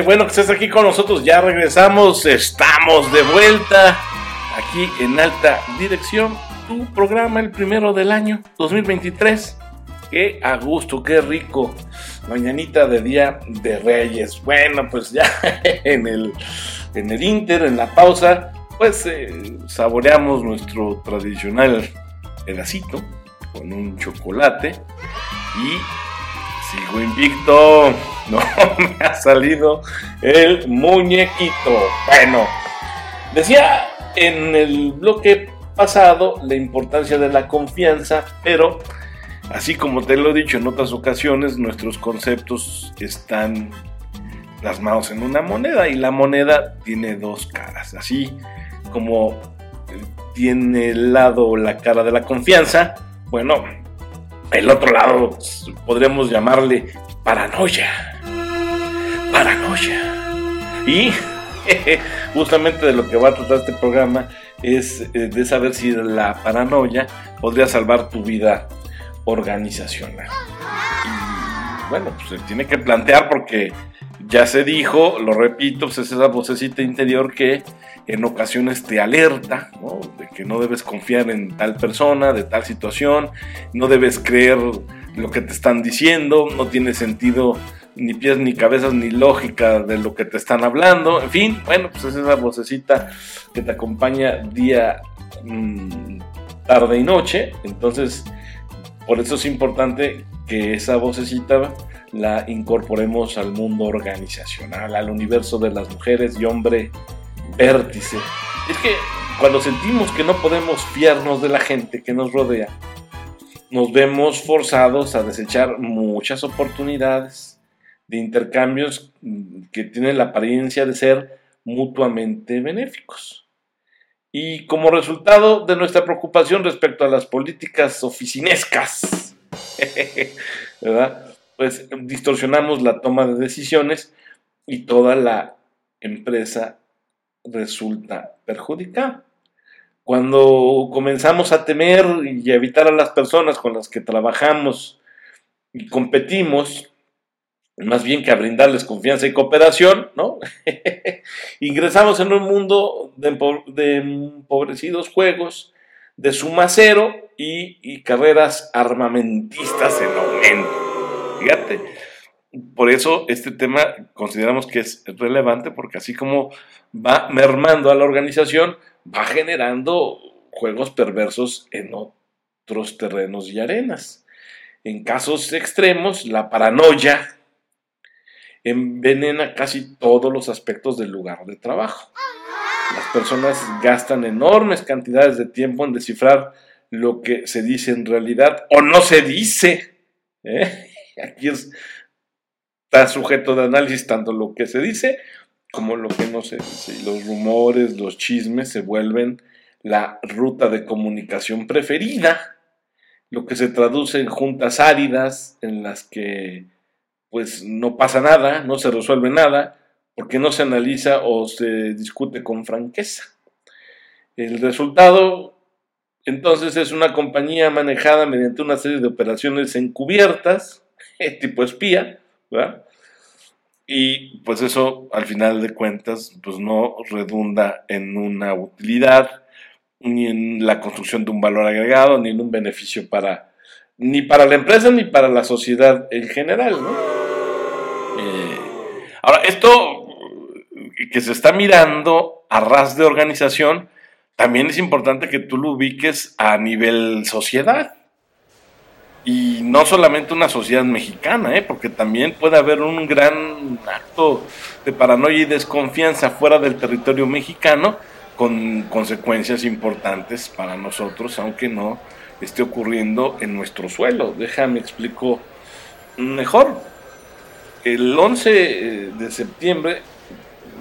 Bueno que estés aquí con nosotros. Ya regresamos. Estamos de vuelta aquí en alta dirección. Tu programa, el primero del año 2023. Qué a gusto, qué rico. Mañanita de Día de Reyes. Bueno, pues ya en el, en el Inter, en la pausa, pues eh, saboreamos nuestro tradicional pedacito con un chocolate y sigo invicto. No me ha salido el muñequito. Bueno, decía en el bloque pasado la importancia de la confianza, pero así como te lo he dicho en otras ocasiones, nuestros conceptos están plasmados en una moneda y la moneda tiene dos caras, así como tiene el lado la cara de la confianza, bueno, el otro lado podríamos llamarle paranoia. Paranoia. Y justamente de lo que va a tratar este programa es eh, de saber si la paranoia podría salvar tu vida organizacional. Y bueno, pues se tiene que plantear porque ya se dijo, lo repito, pues es esa vocecita interior que en ocasiones te alerta, De que no debes confiar en tal persona, de tal situación, no debes creer lo que te están diciendo, no tiene sentido ni pies ni cabezas ni lógica de lo que te están hablando, en fin, bueno, pues es esa vocecita que te acompaña día, mm, tarde y noche, entonces por eso es importante que esa vocecita la incorporemos al mundo organizacional, al universo de las mujeres y hombre vértice. Es que cuando sentimos que no podemos fiarnos de la gente que nos rodea, nos vemos forzados a desechar muchas oportunidades de intercambios que tienen la apariencia de ser mutuamente benéficos. Y como resultado de nuestra preocupación respecto a las políticas oficinescas, pues distorsionamos la toma de decisiones y toda la empresa resulta perjudicada. Cuando comenzamos a temer y a evitar a las personas con las que trabajamos y competimos, más bien que a brindarles confianza y cooperación, ¿no? Ingresamos en un mundo de, empobrecidos juegos, de suma cero y, y carreras armamentistas en aumento. Fíjate, por eso este tema consideramos que es relevante porque así como va mermando a la organización, va generando juegos perversos en otros terrenos y arenas. En casos extremos, la paranoia envenena casi todos los aspectos del lugar de trabajo. Las personas gastan enormes cantidades de tiempo en descifrar lo que se dice en realidad o no se dice. ¿eh? Aquí es está sujeto de análisis tanto lo que se dice como lo que no se dice. Los rumores, los chismes se vuelven la ruta de comunicación preferida, lo que se traduce en juntas áridas en las que pues no pasa nada, no se resuelve nada, porque no se analiza o se discute con franqueza. El resultado entonces es una compañía manejada mediante una serie de operaciones encubiertas, tipo espía, y pues eso, al final de cuentas, pues no redunda en una utilidad, ni en la construcción de un valor agregado, ni en un beneficio para, ni para la empresa, ni para la sociedad en general, eh, ahora, esto que se está mirando a ras de organización, también es importante que tú lo ubiques a nivel sociedad. Y no solamente una sociedad mexicana, ¿eh? porque también puede haber un gran acto de paranoia y desconfianza fuera del territorio mexicano con consecuencias importantes para nosotros, aunque no esté ocurriendo en nuestro suelo. Déjame explico mejor. El 11 eh, de septiembre,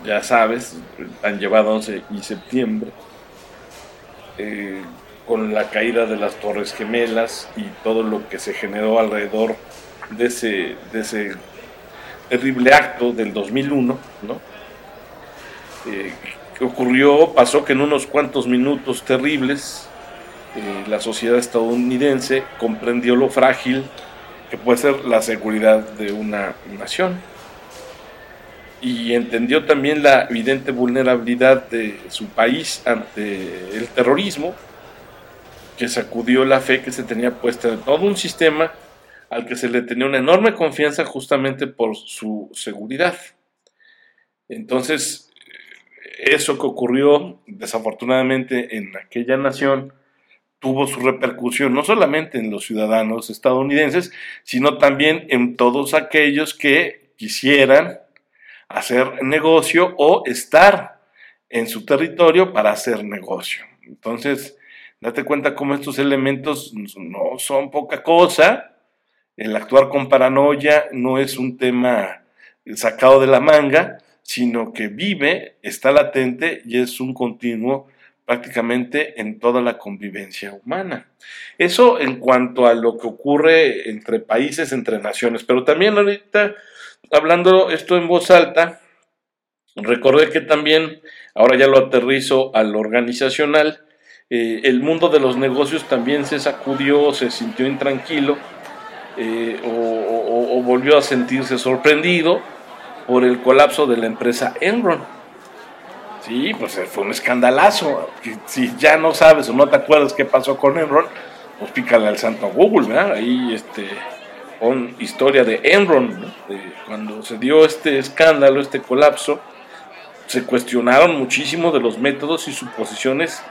ya sabes, han llevado 11 y septiembre, eh, con la caída de las Torres Gemelas y todo lo que se generó alrededor de ese, de ese terrible acto del 2001, ¿no? Eh, que ocurrió, pasó que en unos cuantos minutos terribles eh, la sociedad estadounidense comprendió lo frágil que puede ser la seguridad de una nación. y entendió también la evidente vulnerabilidad de su país ante el terrorismo, que sacudió la fe que se tenía puesta en todo un sistema al que se le tenía una enorme confianza justamente por su seguridad. Entonces, eso que ocurrió desafortunadamente en aquella nación tuvo su repercusión no solamente en los ciudadanos estadounidenses, sino también en todos aquellos que quisieran hacer negocio o estar en su territorio para hacer negocio. Entonces, date cuenta cómo estos elementos no son poca cosa. El actuar con paranoia no es un tema sacado de la manga, sino que vive, está latente y es un continuo prácticamente en toda la convivencia humana. Eso en cuanto a lo que ocurre entre países, entre naciones, pero también ahorita, hablando esto en voz alta, recordé que también, ahora ya lo aterrizo al organizacional, eh, el mundo de los negocios también se sacudió, se sintió intranquilo eh, o volvió a sentirse sorprendido por el colapso de la empresa Enron. Sí, pues eh, fue un escandalazo. Si ya no sabes o no te acuerdas qué pasó con Enron, pues pícale al santo Google, ¿verdad? Ahí este, con historia de Enron, cuando se dio este escándalo, este colapso, se cuestionaron muchísimo de los métodos y suposiciones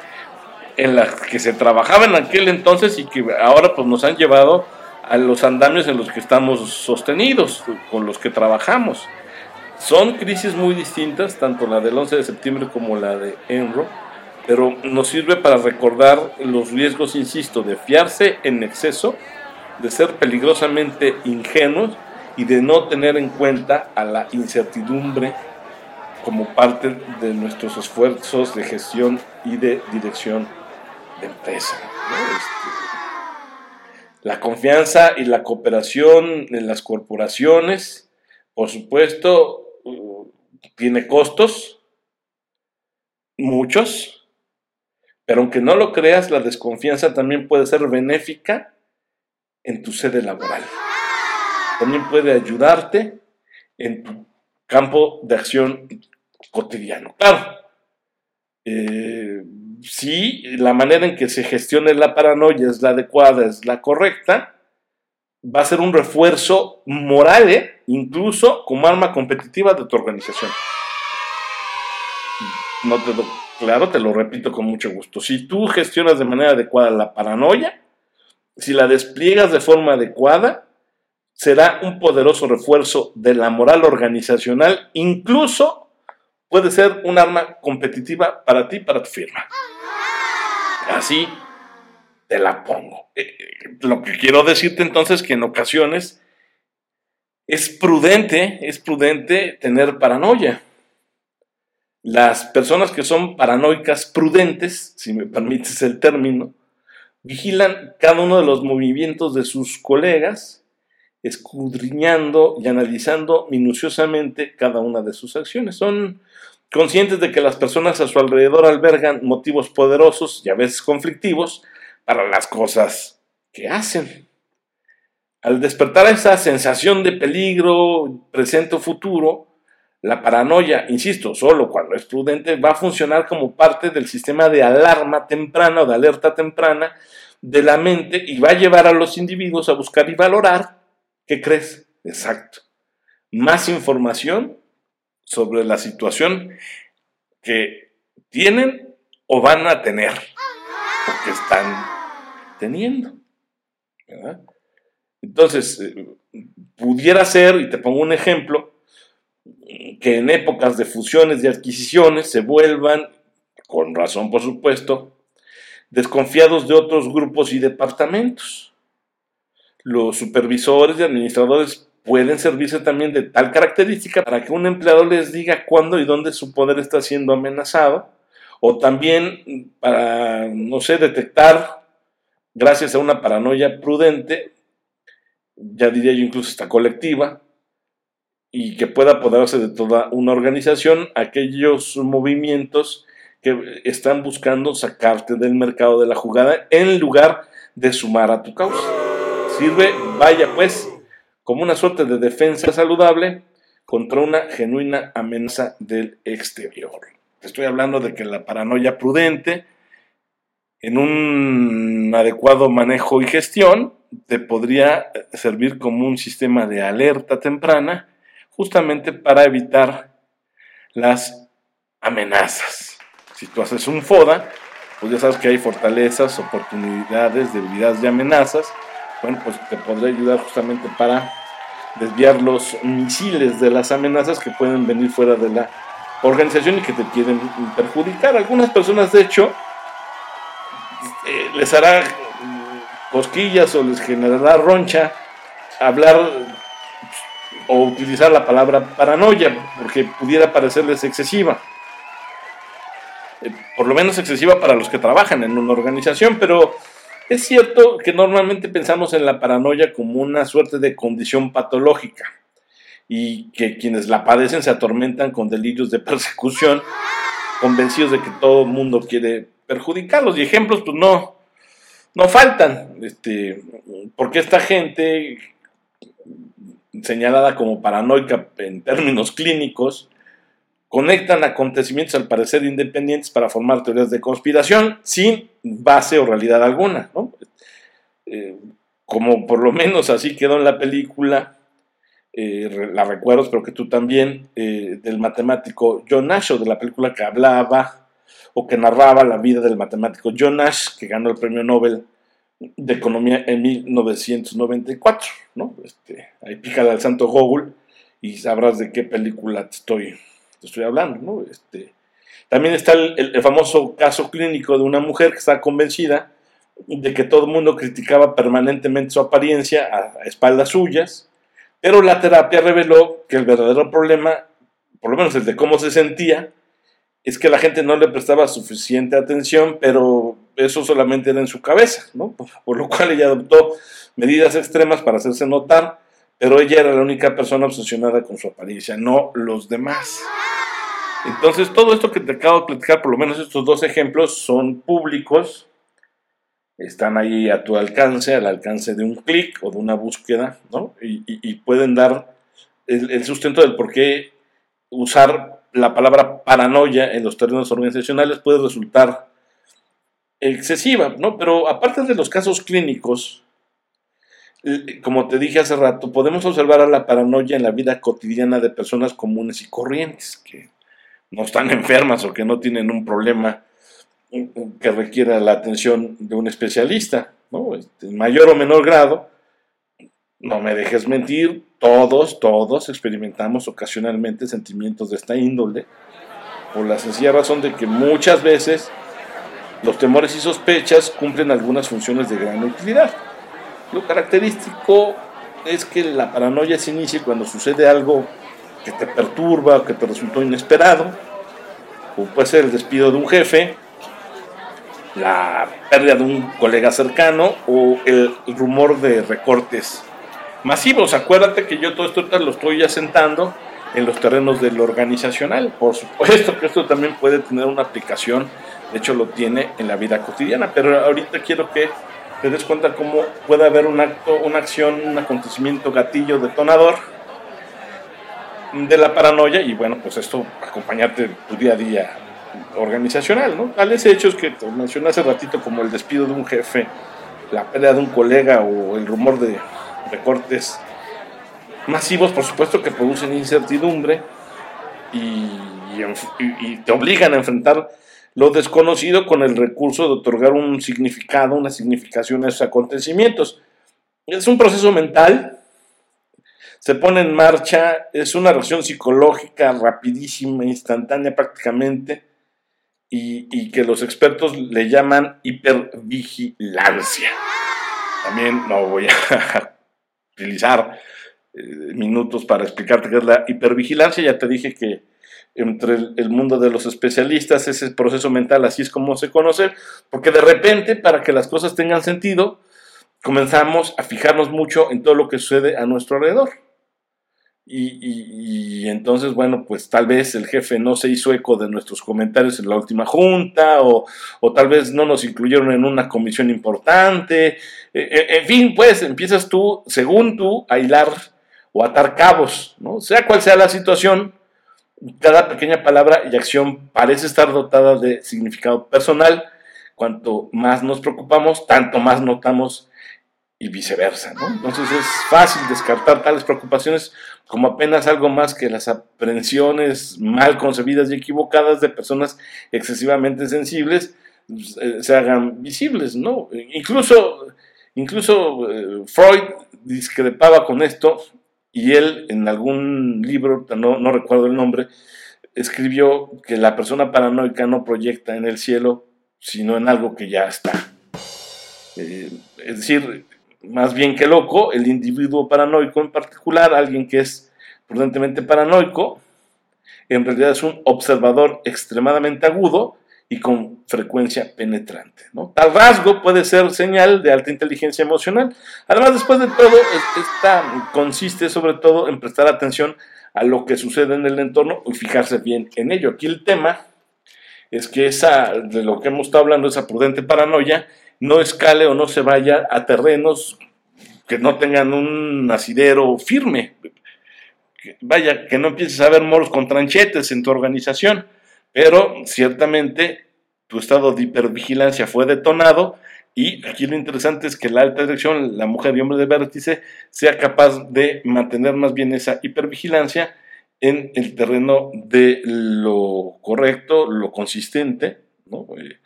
en las que se trabajaba en aquel entonces y que ahora pues nos han llevado a los andamios en los que estamos sostenidos, con los que trabajamos. Son crisis muy distintas, tanto la del 11 de septiembre como la de Enro, pero nos sirve para recordar los riesgos, insisto, de fiarse en exceso, de ser peligrosamente ingenuos y de no tener en cuenta a la incertidumbre como parte de nuestros esfuerzos de gestión y de dirección empresa. Este, la confianza y la cooperación en las corporaciones, por supuesto, tiene costos, muchos, pero aunque no lo creas, la desconfianza también puede ser benéfica en tu sede laboral. También puede ayudarte en tu campo de acción cotidiano. Claro, eh, si la manera en que se gestione la paranoia es la adecuada, es la correcta, va a ser un refuerzo moral, ¿eh? incluso como arma competitiva de tu organización. No te lo, claro, te lo repito con mucho gusto. Si tú gestionas de manera adecuada la paranoia, si la despliegas de forma adecuada, será un poderoso refuerzo de la moral organizacional, incluso puede ser un arma competitiva para ti, para tu firma. Así te la pongo. Eh, eh, lo que quiero decirte entonces es que en ocasiones es prudente, es prudente tener paranoia. Las personas que son paranoicas prudentes, si me permites el término, vigilan cada uno de los movimientos de sus colegas, escudriñando y analizando minuciosamente cada una de sus acciones. Son conscientes de que las personas a su alrededor albergan motivos poderosos y a veces conflictivos para las cosas que hacen. Al despertar esa sensación de peligro presente o futuro, la paranoia, insisto, solo cuando es prudente, va a funcionar como parte del sistema de alarma temprana o de alerta temprana de la mente y va a llevar a los individuos a buscar y valorar, ¿qué crees? Exacto. Más información sobre la situación que tienen o van a tener o que están teniendo. Entonces, eh, pudiera ser, y te pongo un ejemplo, que en épocas de fusiones y adquisiciones se vuelvan, con razón por supuesto, desconfiados de otros grupos y departamentos. Los supervisores y administradores pueden servirse también de tal característica para que un empleado les diga cuándo y dónde su poder está siendo amenazado, o también para, no sé, detectar, gracias a una paranoia prudente, ya diría yo incluso esta colectiva, y que pueda apoderarse de toda una organización, aquellos movimientos que están buscando sacarte del mercado de la jugada en lugar de sumar a tu causa. Sirve, vaya pues, como una suerte de defensa saludable contra una genuina amenaza del exterior. Estoy hablando de que la paranoia prudente, en un adecuado manejo y gestión, te podría servir como un sistema de alerta temprana, justamente para evitar las amenazas. Si tú haces un FODA, pues ya sabes que hay fortalezas, oportunidades, debilidades y amenazas. Bueno, pues te podría ayudar justamente para desviar los misiles de las amenazas que pueden venir fuera de la organización y que te quieren perjudicar. Algunas personas, de hecho, eh, les hará cosquillas o les generará roncha hablar o utilizar la palabra paranoia, porque pudiera parecerles excesiva. Eh, por lo menos excesiva para los que trabajan en una organización, pero es cierto que normalmente pensamos en la paranoia como una suerte de condición patológica y que quienes la padecen se atormentan con delirios de persecución, convencidos de que todo el mundo quiere perjudicarlos. Y ejemplos, pues no, no faltan, este, porque esta gente señalada como paranoica en términos clínicos, conectan acontecimientos al parecer independientes para formar teorías de conspiración sin base o realidad alguna. Eh, como por lo menos así quedó en la película, eh, la recuerdo, espero que tú también, eh, del matemático John Nash, o de la película que hablaba o que narraba la vida del matemático John Nash, que ganó el premio Nobel de Economía en 1994. ¿no? Este, ahí pícale al santo Google y sabrás de qué película te estoy estoy hablando, ¿no? Este, también está el, famoso caso clínico de una mujer que está convencida de que todo el mundo criticaba permanentemente su apariencia a, espaldas suyas, pero la terapia reveló que el verdadero problema, por lo menos el de cómo se sentía, es que la gente no le prestaba suficiente atención, pero eso solamente era en su cabeza, ¿no? por lo cual ella adoptó medidas extremas para hacerse notar pero ella era la única persona obsesionada con su apariencia, no los demás. Entonces, todo esto que te acabo de platicar, por lo menos estos dos ejemplos, son públicos, están ahí a tu alcance, al alcance de un clic o de una búsqueda, ¿no? Y, pueden dar el, el, sustento del por qué usar la palabra paranoia en los términos organizacionales puede resultar excesiva, ¿no? Pero aparte de los casos clínicos, como te dije hace rato, podemos observar a la paranoia en la vida cotidiana de personas comunes y corrientes, que no están enfermas o que no tienen un problema que requiera la atención de un especialista, ¿no? Este, en mayor o menor grado, no me dejes mentir, todos, todos experimentamos ocasionalmente sentimientos de esta índole, por la sencilla razón de que muchas veces los temores y sospechas cumplen algunas funciones de gran utilidad. Lo característico es que la paranoia se inicia cuando sucede algo que te perturba que te resultó inesperado, o puede ser el despido de un jefe, la pérdida de un colega cercano o el rumor de recortes masivos. Acuérdate que yo todo esto lo estoy asentando en los terrenos del organizacional. Por supuesto que esto también puede tener una aplicación, de hecho lo tiene en la vida cotidiana, pero ahorita quiero que te des cuenta cómo puede haber un acto, una acción, un acontecimiento gatillo detonador de la paranoia y bueno, pues esto acompañarte tu día a día organizacional, ¿no? Tales hechos que te mencioné hace ratito como el despido de un jefe, la pelea de un colega o el rumor de recortes masivos, por supuesto que producen incertidumbre y, y te obligan a enfrentar lo desconocido con el recurso de otorgar un significado, una significación a esos acontecimientos. Es un proceso mental, se pone en marcha, es una reacción psicológica rapidísima, instantánea prácticamente, y, que los expertos le llaman hipervigilancia. También no voy a utilizar eh, minutos para explicarte qué es la hipervigilancia, ya te dije que entre el, mundo de los especialistas, ese proceso mental, así es como se conoce, porque de repente, para que las cosas tengan sentido, comenzamos a fijarnos mucho en todo lo que sucede a nuestro alrededor. Y, entonces, bueno, pues tal vez el jefe no se hizo eco de nuestros comentarios en la última junta, o, o tal vez no nos incluyeron en una comisión importante. E, e, en fin, pues empiezas tú, según tú, a hilar o atar cabos, ¿no? Sea cual sea la situación, cada pequeña palabra y acción parece estar dotada de significado personal. Cuanto más nos preocupamos, tanto más notamos y viceversa, ¿no? Entonces es fácil descartar tales preocupaciones como apenas algo más que las aprensiones mal concebidas y equivocadas de personas excesivamente sensibles eh, se hagan visibles, ¿no? Incluso, incluso eh, Freud discrepaba con esto y él en algún libro, no, recuerdo el nombre, escribió que la persona paranoica no proyecta en el cielo, sino en algo que ya está. Eh, es decir, más bien que loco, el individuo paranoico en particular, alguien que es prudentemente paranoico, en realidad es un observador extremadamente agudo y con frecuencia penetrante. ¿no? Tal rasgo puede ser señal de alta inteligencia emocional. Además, después de todo, esta consiste sobre todo en prestar atención a lo que sucede en el entorno y fijarse bien en ello. Aquí el tema es que esa, de lo que hemos estado hablando, esa prudente paranoia, no escale o no se vaya a terrenos que no tengan un asidero firme. vaya, que no empieces a ver moros con tranchetes en tu organización pero ciertamente tu estado de hipervigilancia fue detonado y aquí lo interesante es que la alta dirección, la mujer y hombre de vértice, sea capaz de mantener más bien esa hipervigilancia en el terreno de lo correcto, lo consistente, eh,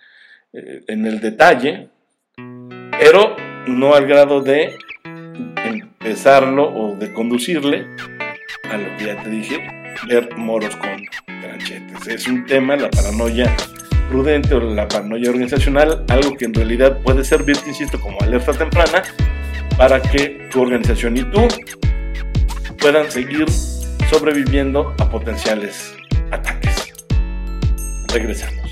eh, en el detalle, pero no al grado de empezarlo o de conducirle a lo que ya te dije, ver moros con Es un tema, la paranoia prudente o la paranoia organizacional, algo que en realidad puede servirte, insisto, como alerta temprana para que tu organización y tú puedan seguir sobreviviendo a potenciales ataques. Regresamos.